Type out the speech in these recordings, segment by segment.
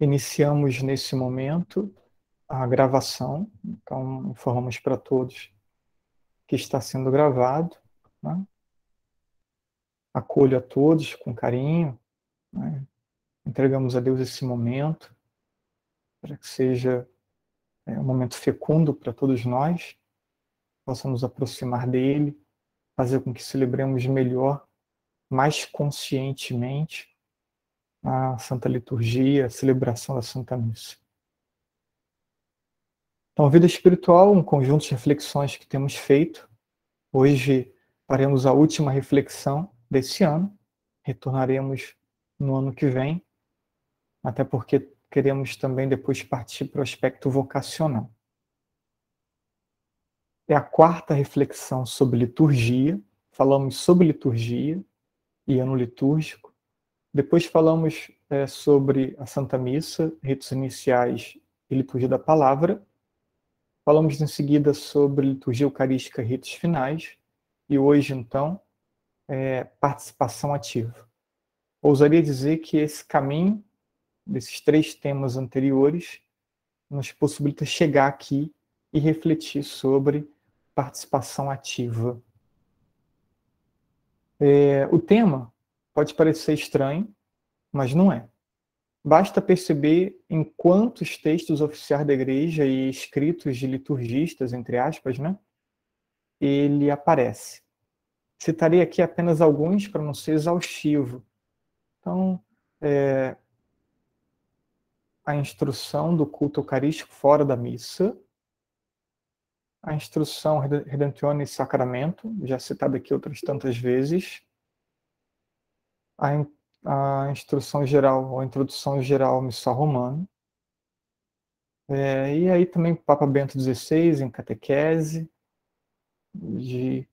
iniciamos nesse momento a gravação, então informamos para todos que está sendo gravado. Né? Acolho a todos com carinho, né? entregamos a Deus esse momento, para que seja é, um momento fecundo para todos nós, possamos aproximar dele, fazer com que celebremos melhor, mais conscientemente, a Santa Liturgia, a celebração da Santa Missa. Então, vida espiritual, um conjunto de reflexões que temos feito. Hoje faremos a última reflexão desse ano. Retornaremos no ano que vem, até porque queremos também depois partir para o aspecto vocacional. É a quarta reflexão sobre liturgia. Falamos sobre liturgia e ano litúrgico. Depois falamos é, sobre a Santa Missa, ritos iniciais e liturgia da palavra. Falamos em seguida sobre liturgia eucarística e ritos finais. E hoje, então, é participação ativa. Ousaria dizer que esse caminho desses três temas anteriores nos possibilita chegar aqui e refletir sobre participação ativa. É, o tema Pode parecer estranho, mas não é. Basta perceber em quantos textos oficiais da igreja e escritos de liturgistas, entre aspas, né, ele aparece. Citarei aqui apenas alguns para não ser exaustivo. Então, é, a instrução do culto eucarístico fora da missa, a instrução Redemptione Sacramento, já citada aqui outras tantas vezes, a, a instrução geral, ou a introdução geral ao missal romano. É, e aí também Papa Bento XVI, em catequese, de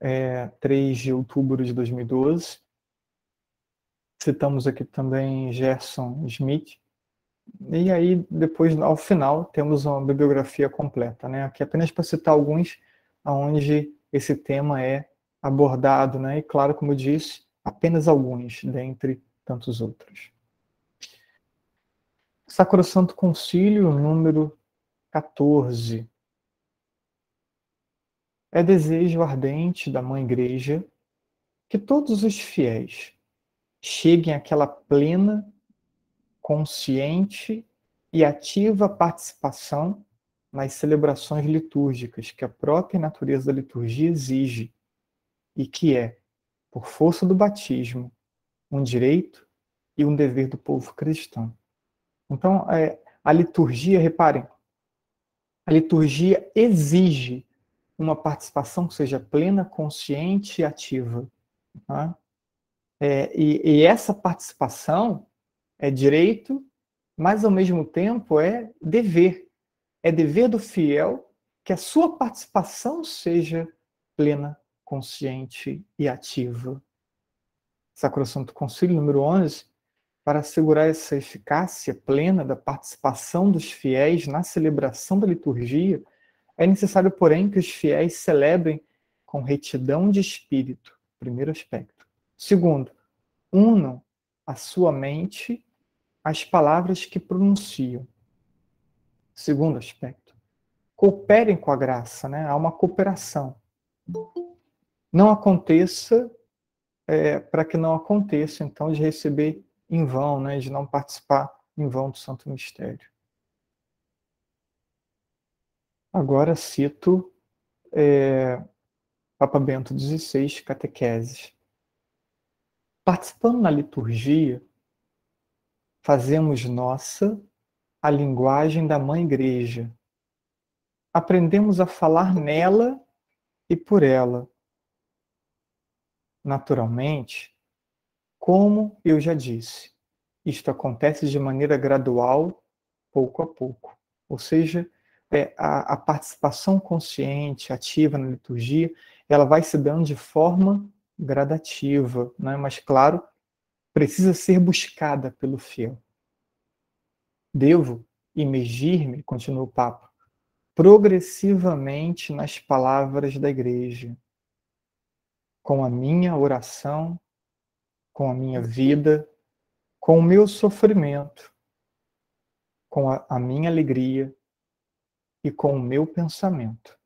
é, 3 de outubro de 2012. Citamos aqui também Gerson Smith. E aí, depois, ao final, temos uma bibliografia completa. Né? Aqui apenas para citar alguns onde esse tema é abordado. Né? E claro, como eu disse, apenas alguns dentre tantos outros. Sacrosanto Concílio número 14. É desejo ardente da Mãe Igreja que todos os fiéis cheguem àquela plena, consciente e ativa participação nas celebrações litúrgicas que a própria natureza da liturgia exige e que é por força do batismo, um direito e um dever do povo cristão. Então, é, a liturgia, reparem, a liturgia exige uma participação que seja plena, consciente e ativa. Tá? É, e, e essa participação é direito, mas ao mesmo tempo é dever. É dever do fiel que a sua participação seja plena, consciente e ativa. Sacrosanto Concílio número 11, para assegurar essa eficácia plena da participação dos fiéis na celebração da liturgia, é necessário, porém, que os fiéis celebrem com retidão de espírito, primeiro aspecto. Segundo, unam a sua mente às palavras que pronunciam. Segundo aspecto, cooperem com a graça, né? há uma cooperação não aconteça, é, para que não aconteça, então, de receber em vão, né, de não participar em vão do Santo Mistério. Agora cito é, Papa Bento XVI, Catequeses. Participando na liturgia, fazemos nossa a linguagem da Mãe Igreja. Aprendemos a falar nela e por ela naturalmente, como eu já disse, isto acontece de maneira gradual, pouco a pouco. Ou seja, é, a, a participação consciente, ativa na liturgia, ela vai se dando de forma gradativa, né? mas, claro, precisa ser buscada pelo fiel. Devo imergir-me, continua o Papa, progressivamente nas palavras da igreja, com a minha oração, com a minha vida, com o meu sofrimento, com a, a minha alegria e com o meu pensamento.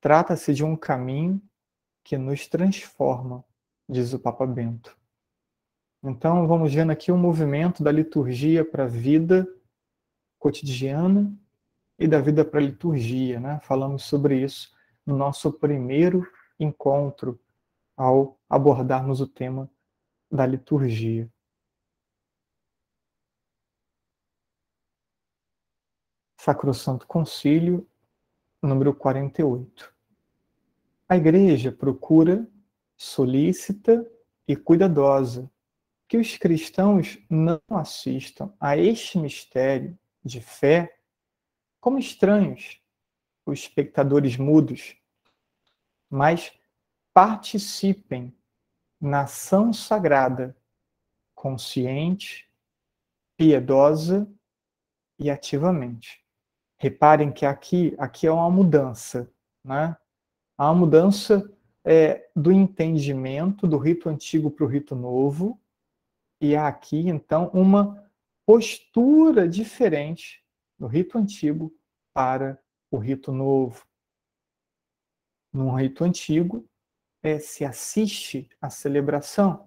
Trata-se de um caminho que nos transforma, diz o Papa Bento. Então, vamos vendo aqui o movimento da liturgia para a vida cotidiana e da vida para a liturgia. Né? Falamos sobre isso no nosso primeiro encontro ao abordarmos o tema da liturgia. Sacrosanto Concílio, número 48. A Igreja procura, solícita e cuidadosa que os cristãos não assistam a este mistério de fé como estranhos, os espectadores mudos, mas participem na ação sagrada, consciente, piedosa e ativamente. Reparem que aqui, aqui é uma mudança, né? Há uma mudança é, do entendimento do rito antigo para o rito novo, e há aqui, então, uma postura diferente do rito antigo para o rito novo. No rito antigo, é, se assiste à celebração.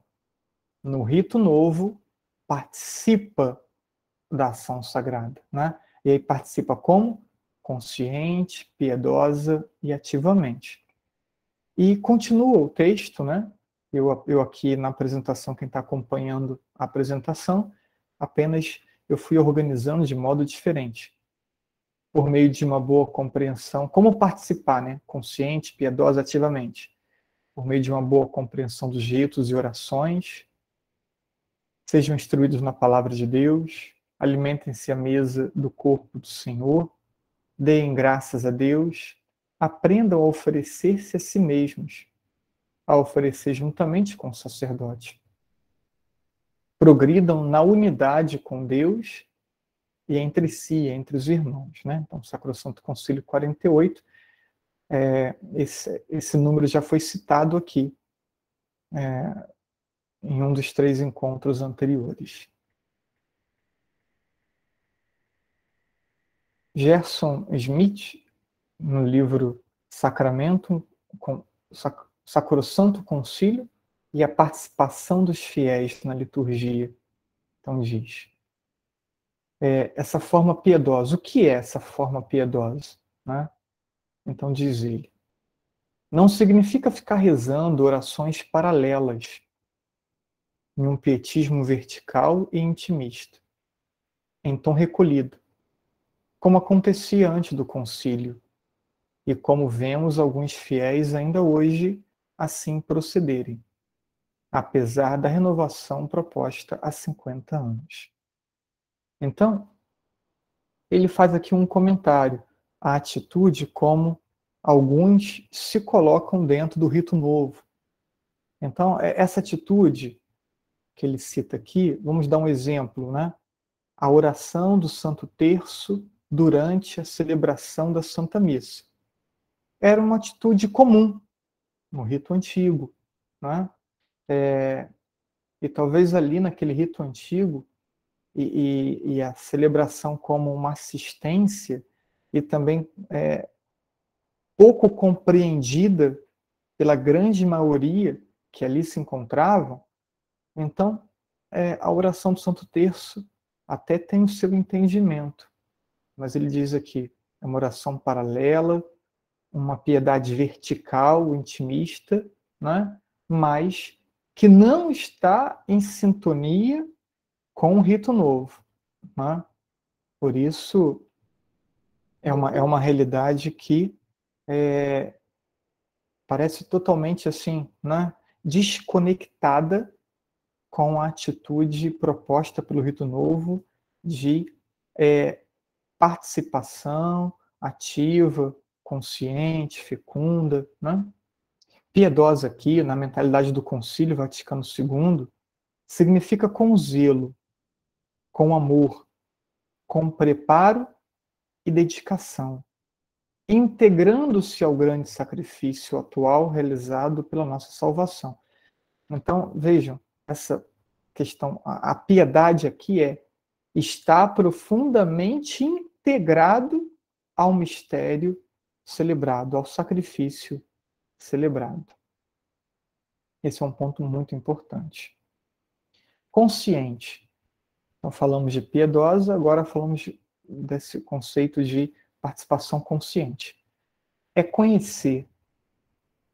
No rito novo, participa da ação sagrada. Né? E aí participa como? Consciente, piedosa e ativamente. E continua o texto, né? Eu, eu aqui na apresentação, quem está acompanhando a apresentação, apenas eu fui organizando de modo diferente. Por meio de uma boa compreensão, como participar, né? Consciente, piedosa, ativamente. Por meio de uma boa compreensão dos ritos e orações. Sejam instruídos na palavra de Deus. Alimentem-se à mesa do corpo do Senhor. Deem graças a Deus. Aprendam a oferecer-se a si mesmos a oferecer juntamente com o sacerdote. Progridam na unidade com Deus e entre si, entre os irmãos. Né? Então, Sacrosanto Concílio 48, é, esse, esse número já foi citado aqui, é, em um dos três encontros anteriores. Gerson Smith, no livro Sacramento, com, sac, Sacrosanto Concílio e a participação dos fiéis na liturgia. Então diz. É, essa forma piedosa. O que é essa forma piedosa? Né? Então diz ele. Não significa ficar rezando orações paralelas em um pietismo vertical e intimista, em tom recolhido, como acontecia antes do concílio, e como vemos alguns fiéis ainda hoje assim procederem, apesar da renovação proposta há 50 anos. Então, ele faz aqui um comentário a atitude como alguns se colocam dentro do rito novo. Então, é, essa atitude que ele cita aqui, vamos dar um exemplo, né? A oração do Santo Terço durante a celebração da Santa Missa. Era uma atitude comum no rito antigo. Né? É, e talvez ali naquele rito antigo, e, e, e, a celebração como uma assistência, e também é, pouco compreendida pela grande maioria que ali se encontravam, então é, a oração do Santo Terço até tem o seu entendimento, mas ele diz aqui, é uma oração paralela, uma piedade vertical, intimista, né? mas que não está em sintonia com o rito novo. Né? Por isso, é uma, é uma realidade que é, parece totalmente assim, né? desconectada com a atitude proposta pelo rito novo de é, participação ativa, consciente, fecunda, né? Piedosa aqui, na mentalidade do Concílio Vaticano II, significa com zelo, com amor, com preparo e dedicação, integrando-se ao grande sacrifício atual realizado pela nossa salvação. Então, vejam, essa questão, a, a piedade aqui é está profundamente integrado ao mistério celebrado, ao sacrifício celebrado. Esse é um ponto muito importante. Consciente. Então, falamos de piedosa, agora falamos desse conceito de participação consciente. É conhecer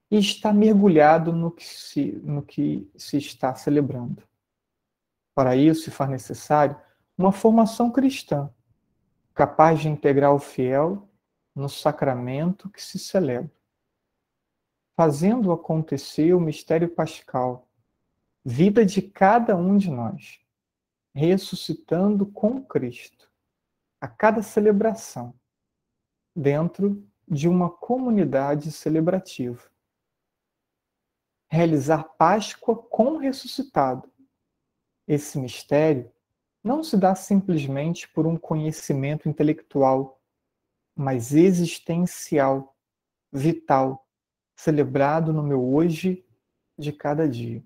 e estar mergulhado no que se, no que se está celebrando. Para isso, se for necessário, uma formação cristã, capaz de integrar o fiel no sacramento que se celebra, fazendo acontecer o mistério pascal, vida de cada um de nós, ressuscitando com Cristo a cada celebração, dentro de uma comunidade celebrativa. Realizar Páscoa com o ressuscitado. Esse mistério não se dá simplesmente por um conhecimento intelectual, mas existencial, vital, celebrado no meu hoje de cada dia.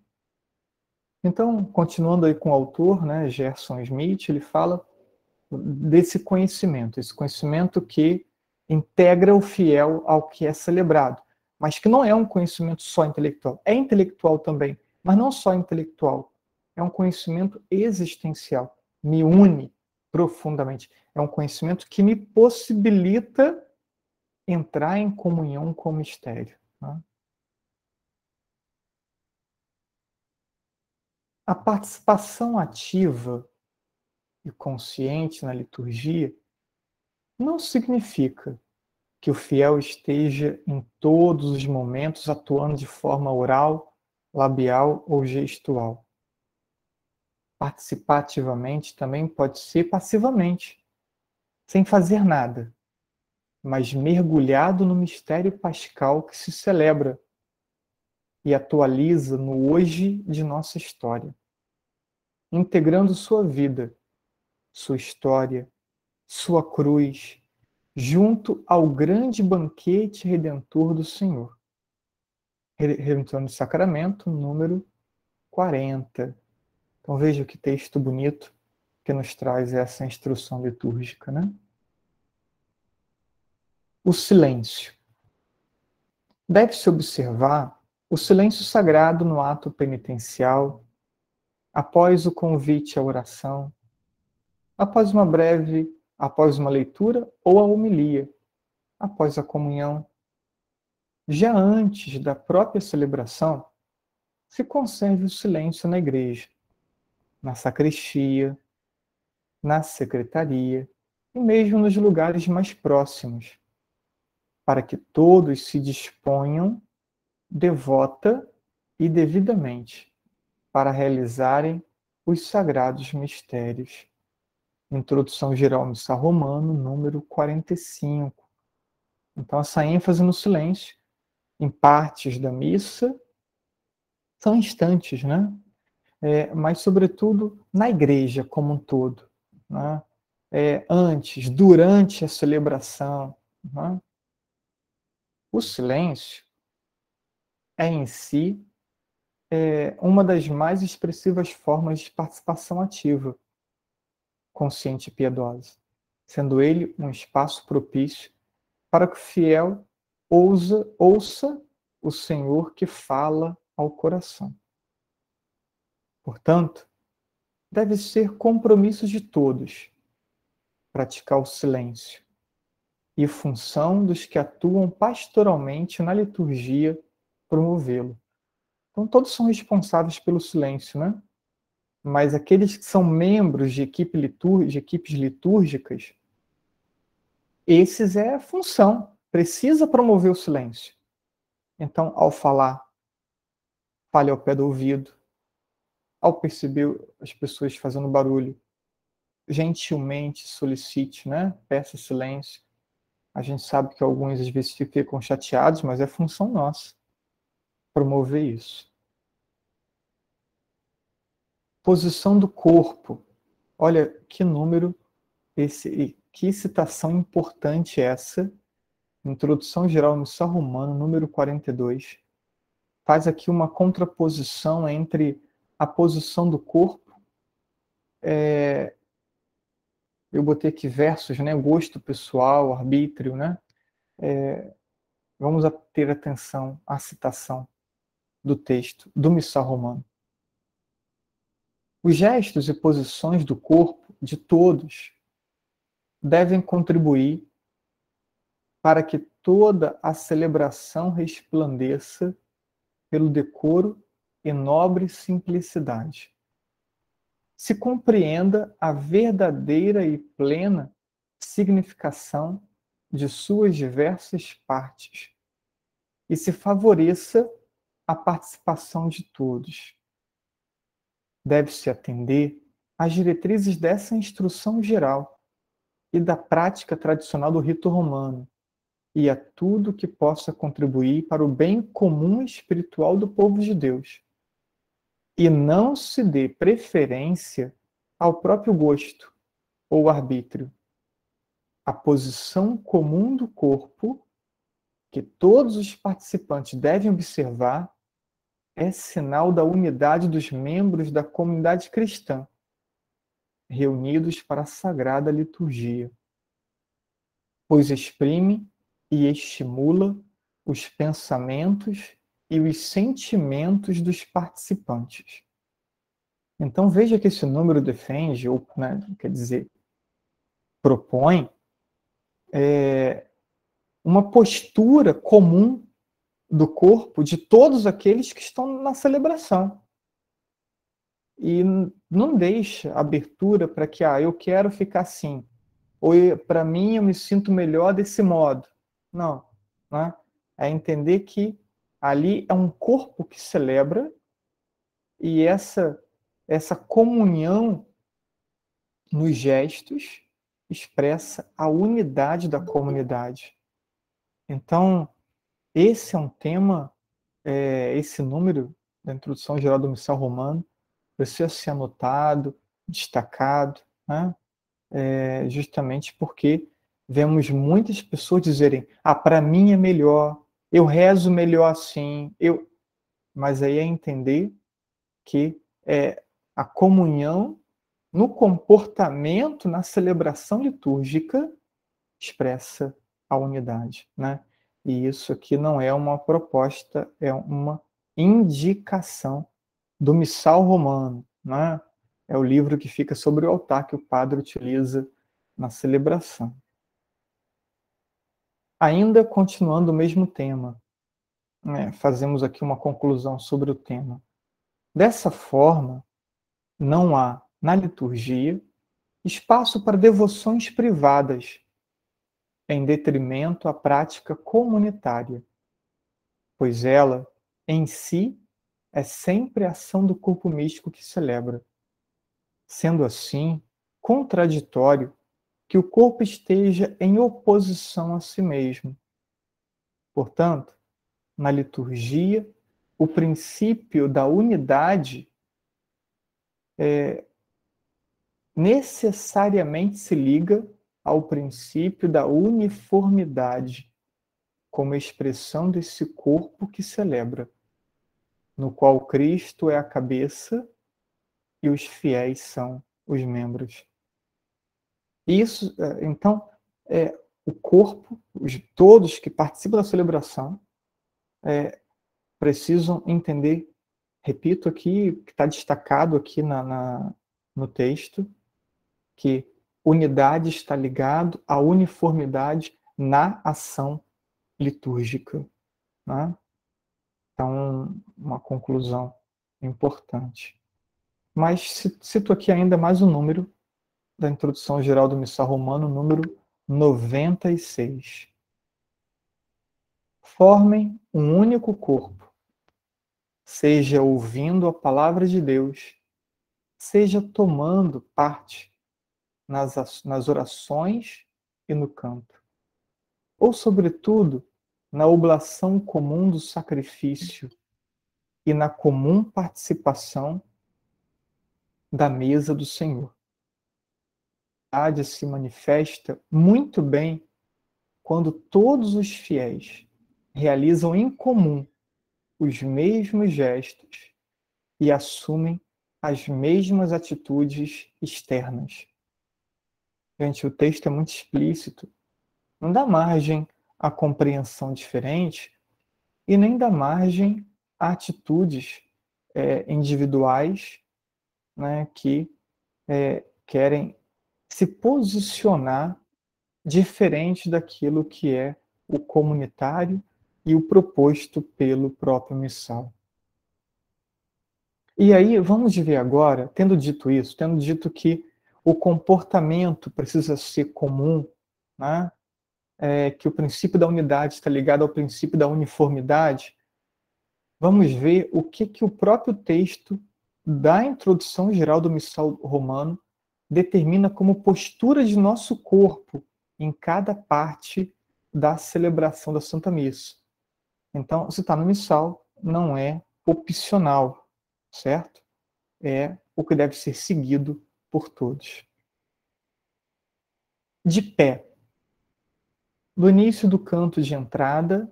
Então, continuando aí com o autor, né, Gerson Smith, ele fala desse conhecimento, esse conhecimento que integra o fiel ao que é celebrado, mas que não é um conhecimento só intelectual. É intelectual também, mas não só intelectual. É um conhecimento existencial me une profundamente. É um conhecimento que me possibilita entrar em comunhão com o mistério. Né? A participação ativa e consciente na liturgia não significa que o fiel esteja em todos os momentos atuando de forma oral, labial ou gestual. Participativamente também pode ser passivamente, sem fazer nada, mas mergulhado no mistério pascal que se celebra e atualiza no hoje de nossa história, integrando sua vida, sua história, sua cruz, junto ao grande banquete redentor do Senhor. Redentor do Sacramento, número 40. Então veja que texto bonito que nos traz essa instrução litúrgica, né? O silêncio. Deve-se observar o silêncio sagrado no ato penitencial, após o convite à oração, após uma breve, após uma leitura ou a homilia, após a comunhão. Já antes da própria celebração, se conserve o silêncio na igreja na sacristia, na secretaria e mesmo nos lugares mais próximos, para que todos se disponham devota e devidamente para realizarem os sagrados mistérios. Introdução geral missa romano, número 45. Então, essa ênfase no silêncio, em partes da missa, são instantes, né? é, mas, sobretudo, na igreja como um todo. Né? É, antes, durante a celebração. Né? O silêncio é, em si, é uma das mais expressivas formas de participação ativa, consciente e piedosa, sendo ele um espaço propício para que o fiel ousa, ouça o Senhor que fala ao coração. Portanto, deve ser compromisso de todos praticar o silêncio e função dos que atuam pastoralmente na liturgia promovê-lo. Então, todos são responsáveis pelo silêncio, né? Mas aqueles que são membros de, equipe litur de equipes litúrgicas, esses é a função, precisa promover o silêncio. Então, ao falar, fale ao pé do ouvido, ao perceber as pessoas fazendo barulho, gentilmente solicite, né? Peça silêncio. A gente sabe que alguns às vezes ficam chateados, mas é função nossa promover isso. Posição do corpo. Olha que número esse, que citação importante essa. Introdução geral no São Romano, número 42. Faz aqui uma contraposição entre a posição do corpo é, botei aqui versos, né? Gosto pessoal, arbítrio, né? É, vamos ter atenção à citação do texto do Missal Romano. Os gestos e posições do corpo de todos devem contribuir para que toda a celebração resplandeça pelo decoro e nobre simplicidade. Se compreenda a verdadeira e plena significação de suas diversas partes e se favoreça a participação de todos. Deve-se atender às diretrizes dessa instrução geral e da prática tradicional do rito romano, e a tudo que possa contribuir para o bem comum espiritual do povo de Deus. E não se dê preferência ao próprio gosto ou arbítrio. A posição comum do corpo, que todos os participantes devem observar, é sinal da unidade dos membros da comunidade cristã, reunidos para a sagrada liturgia, pois exprime e estimula os pensamentos e os sentimentos dos participantes. Então veja que esse número defende, ou né, quer dizer, propõe é, uma postura comum do corpo de todos aqueles que estão na celebração. E não deixa abertura para que, ah, eu quero ficar assim, ou para mim eu me sinto melhor desse modo. Não. Né? É entender que ali é um corpo que celebra e essa, essa comunhão nos gestos expressa a unidade da comunidade. Então, esse é um tema, é, esse número da introdução geral do missal romano precisa ser anotado, destacado, né? É, justamente porque vemos muitas pessoas dizerem: ah, para mim é melhor, eu rezo melhor assim, eu. Mas aí é entender que é a comunhão no comportamento, na celebração litúrgica, expressa a unidade, né? E isso aqui não é uma proposta, é uma indicação do missal romano, né? É o livro que fica sobre o altar que o padre utiliza na celebração. Ainda continuando o mesmo tema, né, fazemos aqui uma conclusão sobre o tema. Dessa forma, não há na liturgia espaço para devoções privadas, em detrimento à prática comunitária, pois ela, em si, é sempre a ação do corpo místico que celebra. Sendo assim, contraditório que o corpo esteja em oposição a si mesmo. Portanto, na liturgia, o princípio da unidade é, necessariamente se liga ao princípio da uniformidade, como expressão desse corpo que celebra, no qual Cristo é a cabeça e os fiéis são os membros. Isso, é, então, é, o corpo, os, todos que participam da celebração, é, precisam entender, repito aqui, que está destacado aqui na, na, no texto, que unidade está ligado à uniformidade na ação litúrgica. Né? Então, uma conclusão importante. Mas cito aqui ainda mais um número da introdução geral do Missal Romano, número 96. Formem um único corpo, seja ouvindo a palavra de Deus, seja tomando parte nas, nas orações e no canto, ou, sobretudo, na oblação comum do sacrifício e na comum participação da mesa do Senhor verdade se manifesta muito bem quando todos os fiéis realizam em comum os mesmos gestos e assumem as mesmas atitudes externas. Gente, o texto é muito explícito. Não dá margem à compreensão diferente e nem dá margem a atitudes é, individuais né, que é, querem se posicionar diferente daquilo que é o comunitário e o proposto pelo próprio missal. E aí, vamos ver agora, tendo dito isso, tendo dito que o comportamento precisa ser comum, né? É, que o princípio da unidade está ligado ao princípio da uniformidade, vamos ver o que, que o próprio texto da introdução geral do missal romano determina como postura de nosso corpo em cada parte da celebração da Santa Missa. Então, se está no missal, não é opcional, certo? É o que deve ser seguido por todos. De pé. No início do canto de entrada,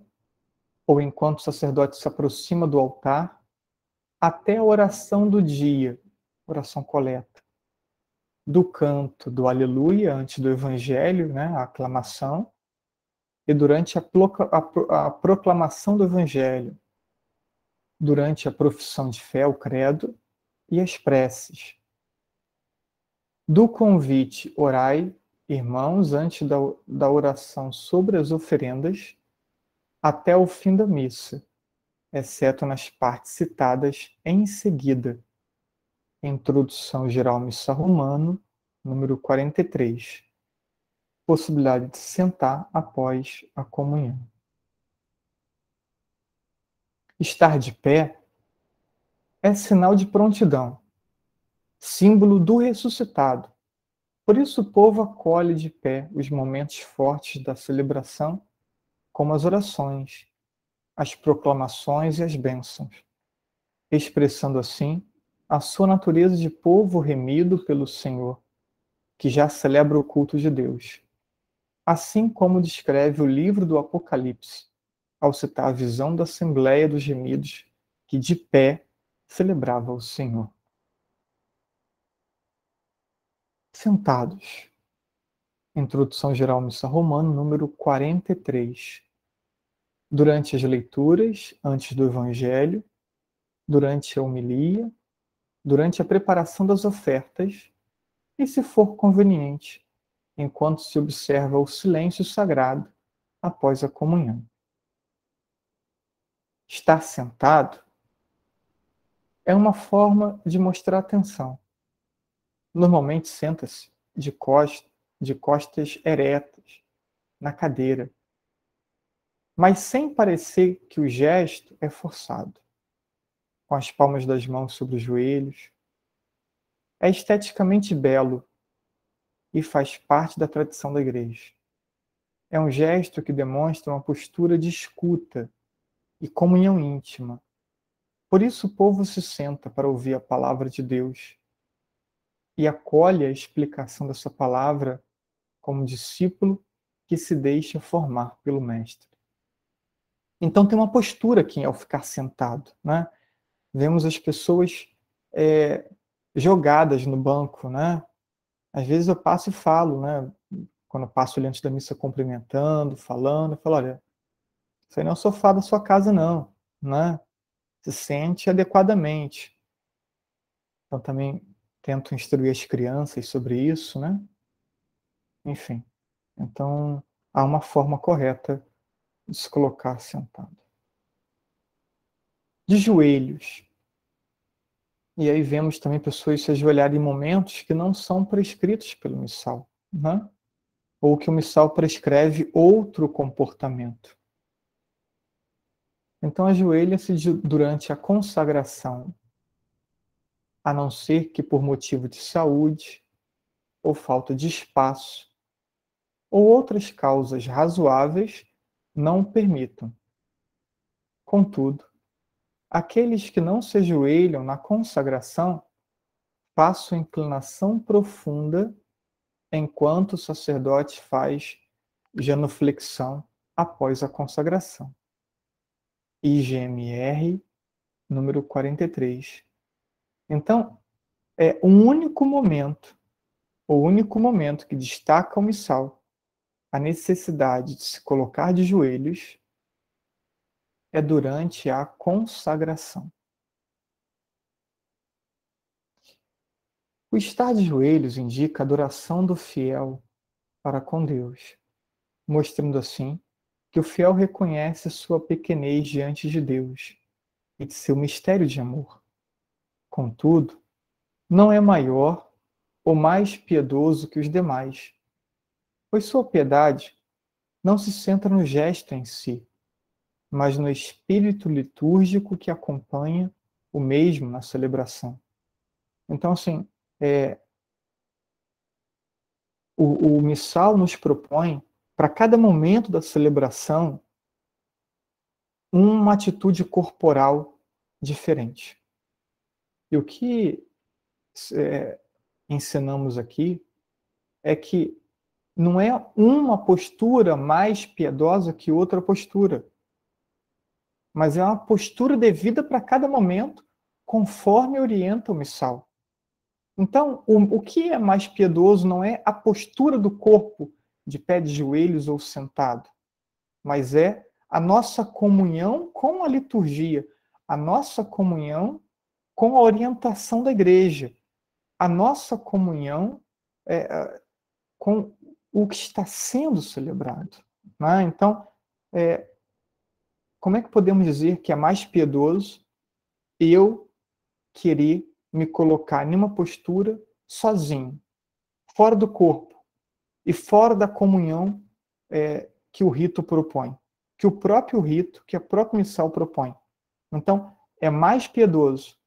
ou enquanto o sacerdote se aproxima do altar, até a oração do dia, oração coleta, do canto do Aleluia, antes do Evangelho, né, a aclamação, e durante a, a, a proclamação do Evangelho, durante a profissão de fé, o credo, e as preces. Do convite, orai, irmãos, antes da, da oração sobre as oferendas, até o fim da missa, exceto nas partes citadas em seguida. Introdução Geral Missa Romano, número 43. Possibilidade de sentar após a comunhão. Estar de pé é sinal de prontidão, símbolo do ressuscitado. Por isso o povo acolhe de pé os momentos fortes da celebração, como as orações, as proclamações e as bênçãos, expressando assim a sua natureza de povo remido pelo Senhor, que já celebra o culto de Deus. Assim como descreve o livro do Apocalipse, ao citar a visão da Assembleia dos Gemidos, que de pé celebrava o Senhor. Sentados. Introdução Geral Missa Romano, número 43. Durante as leituras, antes do Evangelho, durante a homilia, durante a preparação das ofertas e, se for conveniente, enquanto se observa o silêncio sagrado após a comunhão. Estar sentado é uma forma de mostrar atenção. Normalmente senta-se de, de costas eretas, na cadeira, mas sem parecer que o gesto é forçado, com as palmas das mãos sobre os joelhos. É esteticamente belo e faz parte da tradição da igreja. É um gesto que demonstra uma postura de escuta e comunhão íntima por isso o povo se senta para ouvir a palavra de Deus e acolhe a explicação dessa palavra como discípulo que se deixa formar pelo Mestre. Então tem uma postura aqui ao ficar sentado. Né? Vemos as pessoas é, jogadas no banco. Né? Às vezes eu passo e falo, né? quando eu passo ali antes da missa cumprimentando, falando, eu falo, olha, isso aí não é o sofá da sua casa não. Né? se sente adequadamente. Então também tento instruir as crianças sobre isso, né? Enfim. Então há uma forma correta de se colocar sentado. De joelhos. E aí vemos também pessoas se ajoelharem em momentos que não são prescritos pelo missal, né? ou que o missal prescreve outro comportamento. Então ajoelha-se durante a consagração, a não ser que por motivo de saúde ou falta de espaço ou outras causas razoáveis não o permitam. Contudo, aqueles que não se ajoelham na consagração façam inclinação profunda enquanto o sacerdote faz genuflexão após a consagração. IGMR número 43. Então, é um único momento o único momento que destaca o missal a necessidade de se colocar de joelhos é durante a consagração. O estar de joelhos indica a adoração do fiel para com Deus, mostrando assim que o fiel reconhece sua pequenez diante de Deus e de seu mistério de amor. Contudo, não é maior ou mais piedoso que os demais, pois sua piedade não se centra no gesto em si, mas no espírito litúrgico que acompanha o mesmo na celebração. Então, assim, é, o, o missal nos propõe, para cada momento da celebração, uma atitude corporal diferente. E o que é, ensinamos aqui é que não é uma postura mais piedosa que outra postura, mas é uma postura devida para cada momento, conforme orienta o missal. Então, o, o que é mais piedoso não é a postura do corpo, de pé de joelhos ou sentado, mas é a nossa comunhão com a liturgia, a nossa comunhão com a orientação da igreja, a nossa comunhão é, com o que está sendo celebrado. Né? Então, é, como é que podemos dizer que é mais piedoso eu querer me colocar em uma postura sozinho, fora do corpo e fora da comunhão é, que o rito propõe, que o próprio rito, que a própria missal propõe. Então, é mais piedoso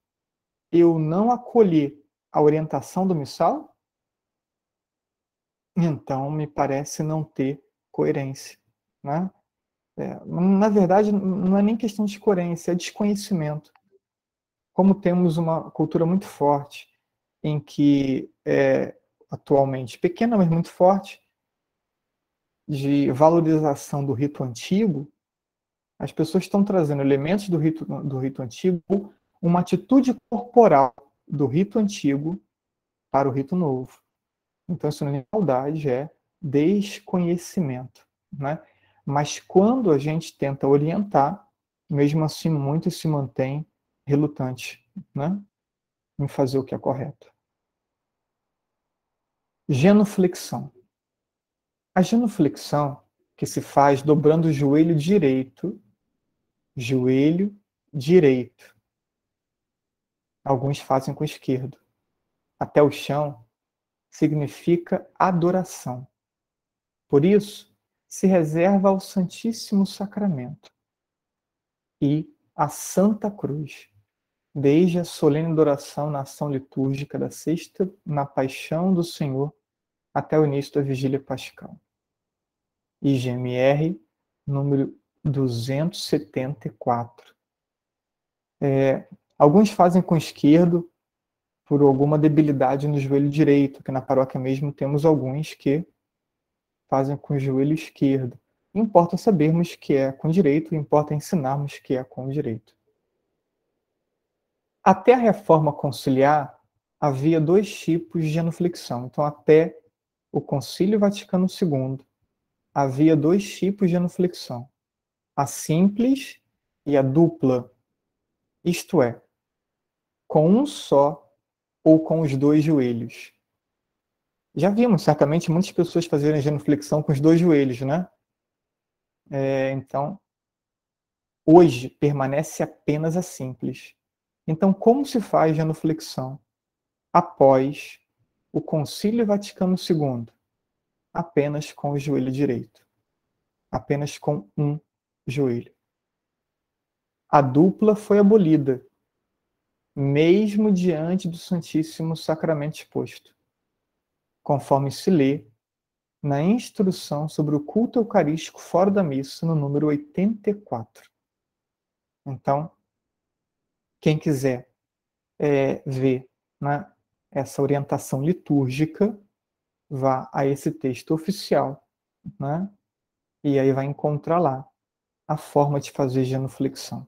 eu não acolher a orientação do missal? Então, me parece não ter coerência. Né? É, na verdade, não é nem questão de coerência, é desconhecimento como temos uma cultura muito forte, em que é, atualmente pequena, mas muito forte, de valorização do rito antigo, as pessoas estão trazendo elementos do rito, do rito antigo, uma atitude corporal do rito antigo para o rito novo. Então, isso não é maldade, é desconhecimento. Né? Mas quando a gente tenta orientar, mesmo assim, muito se mantém relutante né, em fazer o que é correto. Genuflexão. A genuflexão que se faz dobrando o joelho direito, joelho direito. Alguns fazem com o esquerdo. Até o chão significa adoração. Por isso, se reserva ao Santíssimo Sacramento e à Santa Cruz desde a solene adoração na ação litúrgica da sexta, na paixão do Senhor, até o início da vigília pascal. IGMR, número 274. É, alguns fazem com o esquerdo por alguma debilidade no joelho direito, que na paróquia mesmo temos alguns que fazem com o joelho esquerdo. Importa sabermos que é com direito, importa ensinarmos que é com o direito. Até a reforma conciliar, havia dois tipos de genuflexão. Então, até o Concílio Vaticano II, havia dois tipos de genuflexão: a simples e a dupla. Isto é, com um só ou com os dois joelhos. Já vimos, certamente, muitas pessoas fazerem genuflexão com os dois joelhos, né? É, então, hoje permanece apenas a simples. Então, como se faz genuflexão após o Concílio Vaticano II? Apenas com o joelho direito. Apenas com um joelho. A dupla foi abolida, mesmo diante do Santíssimo Sacramento exposto, conforme se lê na instrução sobre o culto eucarístico fora da missa, no número 84. Então, quem quiser é, ver né, essa orientação litúrgica, vá a esse texto oficial, né, e aí vai encontrar lá a forma de fazer genuflexão.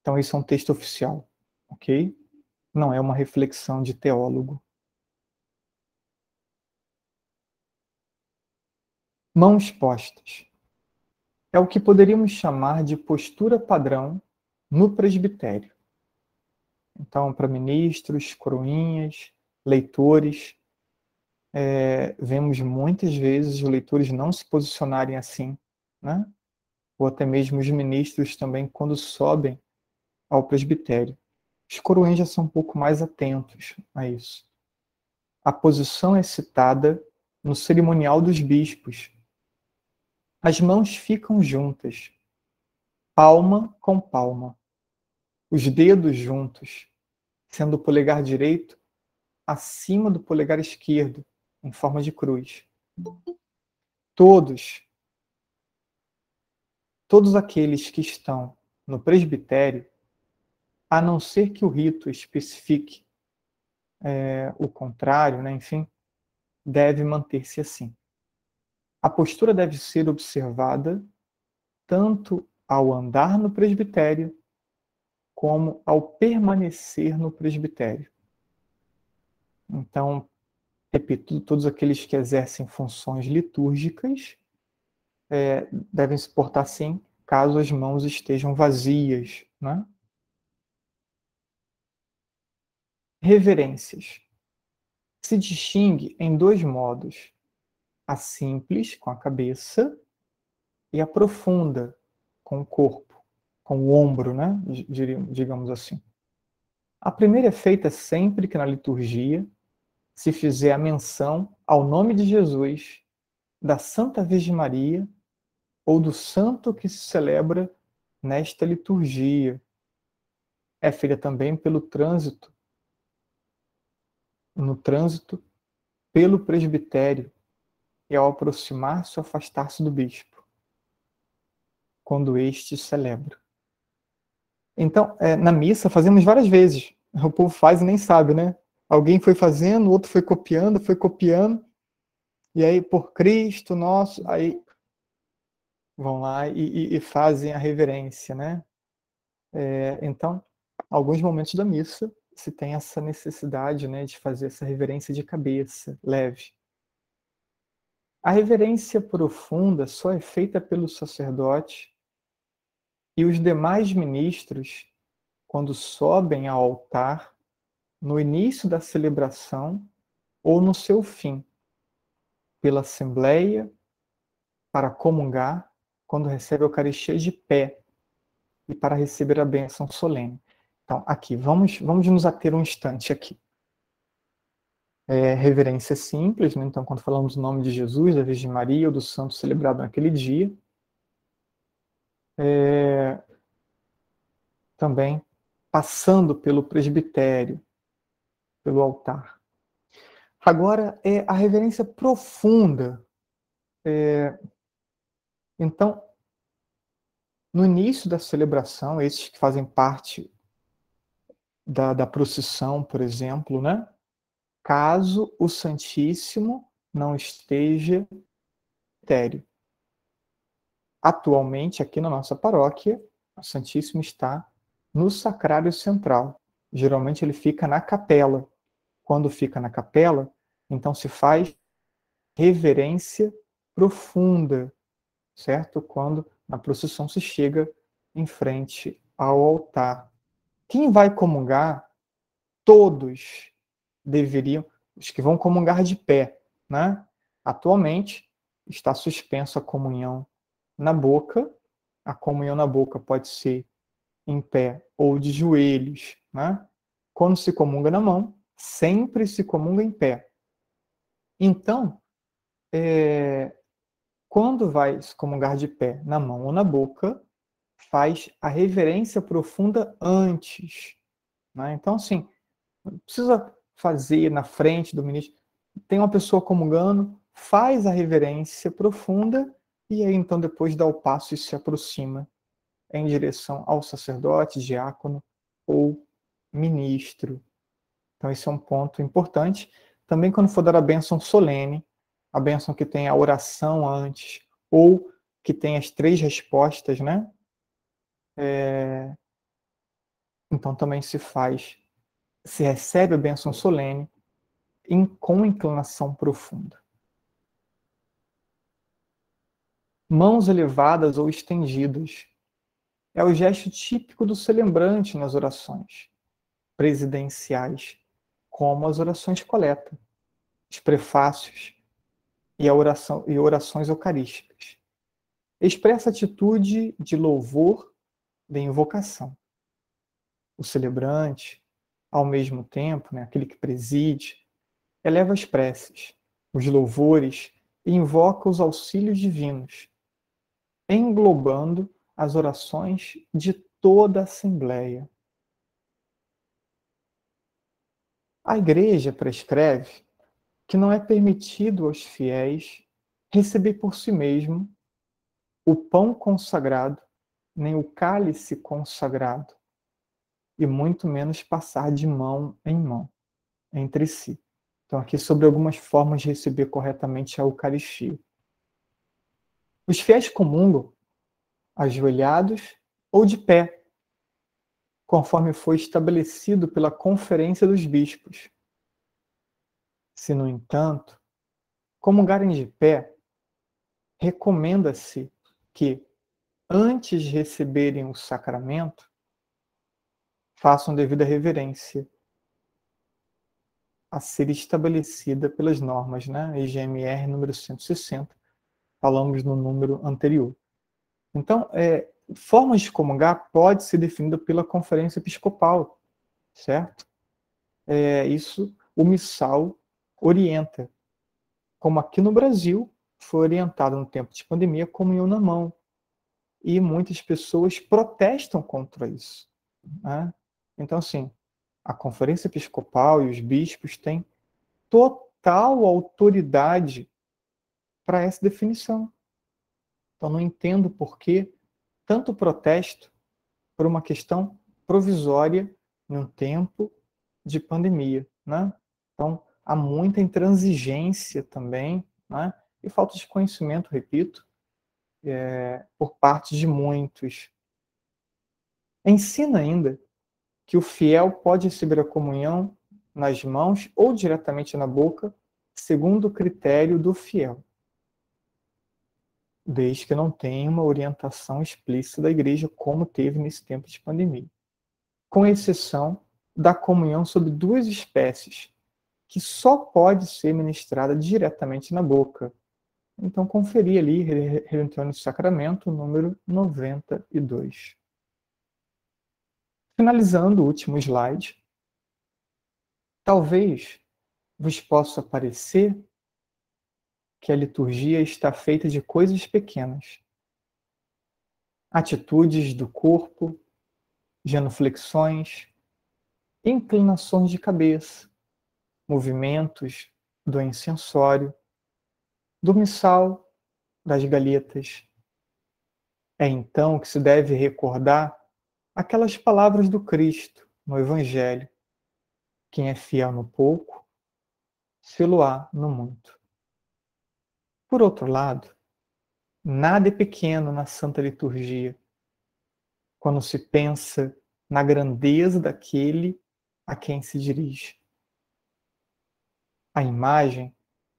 Então, isso é um texto oficial, ok? Não é uma reflexão de teólogo. Mãos postas. É o que poderíamos chamar de postura padrão no presbitério. Então, para ministros, coroinhas, leitores, é, vemos muitas vezes os leitores não se posicionarem assim, né? ou até mesmo os ministros também quando sobem ao presbitério. Os coroinhas já são um pouco mais atentos a isso. A posição é citada no cerimonial dos bispos. As mãos ficam juntas, palma com palma, os dedos juntos, sendo o polegar direito acima do polegar esquerdo, em forma de cruz. Todos, todos aqueles que estão no presbitério, a não ser que o rito especifique é, o contrário, né, enfim, deve manter-se assim. A postura deve ser observada tanto ao andar no presbitério como ao permanecer no presbitério. Então, repito, todos aqueles que exercem funções litúrgicas é, devem se portar assim, caso as mãos estejam vazias. Né? Reverências. Se distingue em dois modos: a simples, com a cabeça, e a profunda, com o corpo, com o ombro, né? digamos assim. A primeira é feita sempre que na liturgia se fizer a menção ao nome de Jesus, da Santa Virgem Maria ou do santo que se celebra nesta liturgia. É feita também pelo trânsito, no trânsito pelo presbitério e ao aproximar-se ou afastar-se do bispo, quando este celebra. Então, é, na missa fazemos várias vezes. O povo faz e nem sabe, né? Alguém foi fazendo, outro foi copiando, foi copiando. E aí, por Cristo nosso, aí vão lá e, e, e fazem a reverência, né? É, então, alguns momentos da missa se tem essa necessidade, né, de fazer essa reverência de cabeça, leve. A reverência profunda só é feita pelo sacerdote e os demais ministros quando sobem ao altar no início da celebração ou no seu fim, pela Assembleia, para comungar, quando recebe a Eucaristia de pé e para receber a bênção solene. Então, aqui, vamos, vamos nos ater um instante aqui. É, reverência simples, né? então, quando falamos do nome de Jesus, da Virgem Maria ou do santo celebrado naquele dia. É, também passando pelo presbitério, pelo altar. Agora é a reverência profunda. É, então, no início da celebração, esses que fazem parte da, da procissão, por exemplo, né? caso o Santíssimo não esteja etéreo. Atualmente, aqui na nossa paróquia, o Santíssimo está no sacrário central. Geralmente ele fica na capela. Quando fica na capela, então se faz reverência profunda, certo? Quando na procissão se chega em frente ao altar. Quem vai comungar, todos deveriam, os que vão comungar de pé, né? Atualmente está suspensa a comunhão na boca. A comunhão na boca pode ser em pé ou de joelhos, né? Quando se comunga na mão, sempre se comunga em pé. Então, é, quando vai se comungar de pé na mão ou na boca, faz a reverência profunda antes. Né? Então, assim, não precisa fazer na frente do ministro. Tem uma pessoa comungando, faz a reverência profunda e aí então depois dá o passo e se aproxima em direção ao sacerdote, diácono ou ministro. Então, esse é um ponto importante. Também, quando for dar a bênção solene, a bênção que tem a oração antes, ou que tem as três respostas, né? É... Então, também se faz, se recebe a bênção solene em, com inclinação profunda. mãos elevadas ou estendidas. É o gesto típico do celebrante nas orações presidenciais, como as orações coleta, os prefácios e, a oração, e orações eucarísticas. Expressa atitude de louvor, de invocação. O celebrante, ao mesmo tempo, né, aquele que preside, eleva as preces, os louvores e invoca os auxílios divinos, englobando as orações de toda a Assembleia. A Igreja prescreve que não é permitido aos fiéis receber por si mesmo o pão consagrado, nem o cálice consagrado, e muito menos passar de mão em mão entre si. Então, aqui sobre algumas formas de receber corretamente a Eucaristia. Os fiéis comungam ajoelhados ou de pé, conforme foi estabelecido pela Conferência dos Bispos. Se, no entanto, comungarem de pé, recomenda-se que, antes de receberem o sacramento, façam devida reverência a ser estabelecida pelas normas, né? IGMR número 160, falamos no número anterior. Então, é, formas de comungar pode ser definida pela conferência episcopal, certo? É, isso o missal orienta. Como aqui no Brasil, foi orientado no tempo de pandemia comunhão na mão. E muitas pessoas protestam contra isso. Né? Então, assim, a conferência episcopal e os bispos têm total autoridade para essa definição. Então, não entendo por que tanto protesto por uma questão provisória num tempo de pandemia. Né? Então, há muita intransigência também, né? e falta de conhecimento, repito, é, por parte de muitos. Ensina ainda que o fiel pode receber a comunhão nas mãos ou diretamente na boca, segundo o critério do fiel desde que não tenha uma orientação explícita da igreja, como teve nesse tempo de pandemia. Com exceção da comunhão sobre duas espécies, que só pode ser ministrada diretamente na boca. Então, conferir ali, Religione Sacramento, número 92. Finalizando o último slide, talvez vos possa parecer que a liturgia está feita de coisas pequenas. Atitudes do corpo, genuflexões, inclinações de cabeça, movimentos do incensório, do missal, das galhetas. É então que se deve recordar aquelas palavras do Cristo no Evangelho: quem é fiel no pouco, se-lo-á no muito. Por outro lado, nada é pequeno na Santa Liturgia quando se pensa na grandeza daquele a quem se dirige. A imagem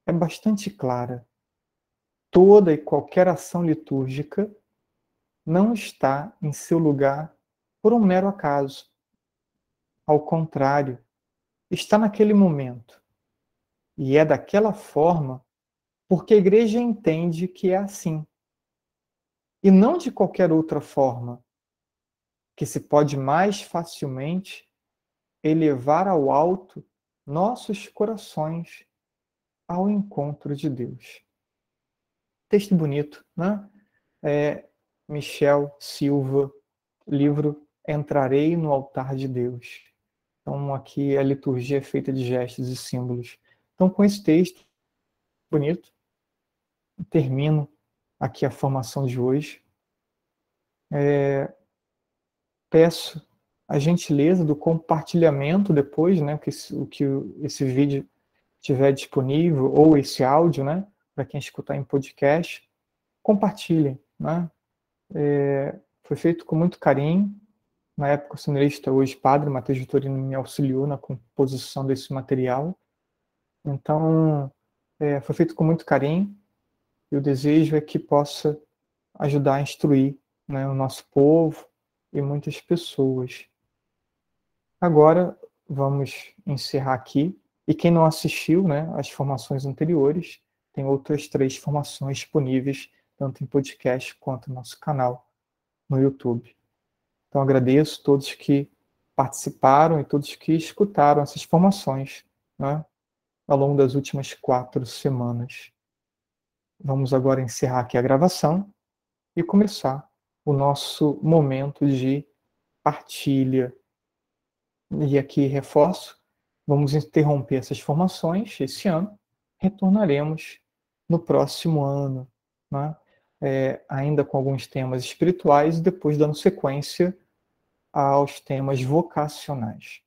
é bastante clara. Toda e qualquer ação litúrgica não está em seu lugar por um mero acaso. Ao contrário, está naquele momento. E é daquela forma porque a igreja entende que é assim. E não de qualquer outra forma, que se pode mais facilmente elevar ao alto nossos corações ao encontro de Deus. Texto bonito, né? É Michel Silva, livro Entrarei no Altar de Deus. Então, aqui a liturgia é feita de gestos e símbolos. Então, com esse texto bonito, termino aqui a formação de hoje. É, peço a gentileza do compartilhamento depois, né, que o que esse vídeo estiver disponível ou esse áudio, né, para quem escutar em podcast, compartilhem, né? É, foi feito com muito carinho. Na época, o seminarista, hoje padre Matheus Vitorino, me auxiliou na composição desse material. Então, é, foi feito com muito carinho. E o desejo é que possa ajudar a instruir né, o nosso povo e muitas pessoas. Agora, vamos encerrar aqui. E quem não assistiu né, às formações anteriores, tem outras três formações disponíveis, tanto em podcast quanto no nosso canal no YouTube. Então, agradeço a todos que participaram e todos que escutaram essas formações né, ao longo das últimas quatro semanas. Vamos agora encerrar aqui a gravação e começar o nosso momento de partilha. E aqui reforço, vamos interromper essas formações esse ano, retornaremos no próximo ano, né? é, ainda com alguns temas espirituais e depois dando sequência aos temas vocacionais.